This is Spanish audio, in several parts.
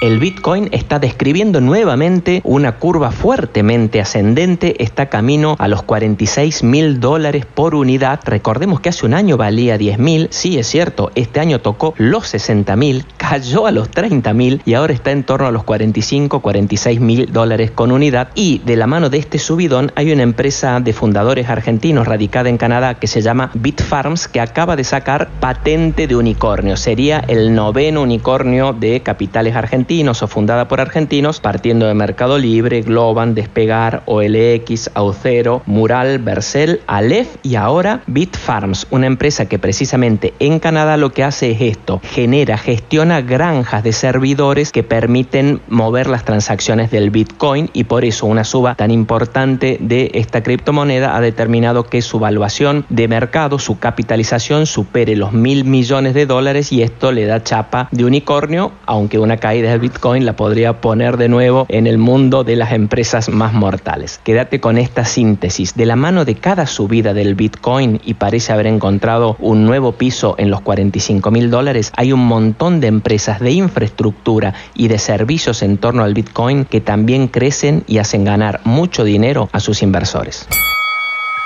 el Bitcoin está describiendo nuevamente una curva fuertemente ascendente, está camino a los 46 mil dólares por unidad. Recordemos que hace un año valía 10 mil, sí es cierto, este año tocó los 60 mil, cayó a los 30 mil y ahora está en torno a los 45, 46 mil dólares con unidad. Y de la mano de este subidón hay una empresa de fundadores argentinos radicada en Canadá que se llama Bitfarms que acaba de sacar patente de unicornio. Sería el noveno unicornio de capitales argentinos o fundada por argentinos, partiendo de Mercado Libre, Globan, Despegar, OLX, Aucero, Mural, Bercel, Aleph y ahora Bitfarms, una empresa que precisamente en Canadá lo que hace es esto, genera, gestiona granjas de servidores que permiten mover las transacciones del Bitcoin y por eso una suba tan importante de esta criptomoneda ha determinado que su valuación de mercado, su capitalización supere los mil millones de dólares y esto le da chapa de unicornio, aunque una caída del Bitcoin la podría poner de nuevo en el mundo de las empresas más mortales. Quédate con esta síntesis. De la mano de cada subida del Bitcoin y parece haber encontrado un nuevo piso en los 45 mil dólares, hay un montón de empresas de infraestructura y de servicios en torno al Bitcoin que también crecen y hacen ganar mucho dinero a sus inversores.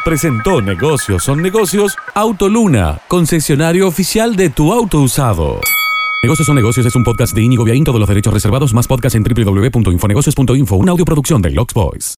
Presentó Negocios son negocios Autoluna, concesionario oficial de tu auto usado. Negocios son negocios es un podcast de Inigo Viaín, todos los derechos reservados, más podcast en www.infonegocios.info, una audioproducción de Lux Boys.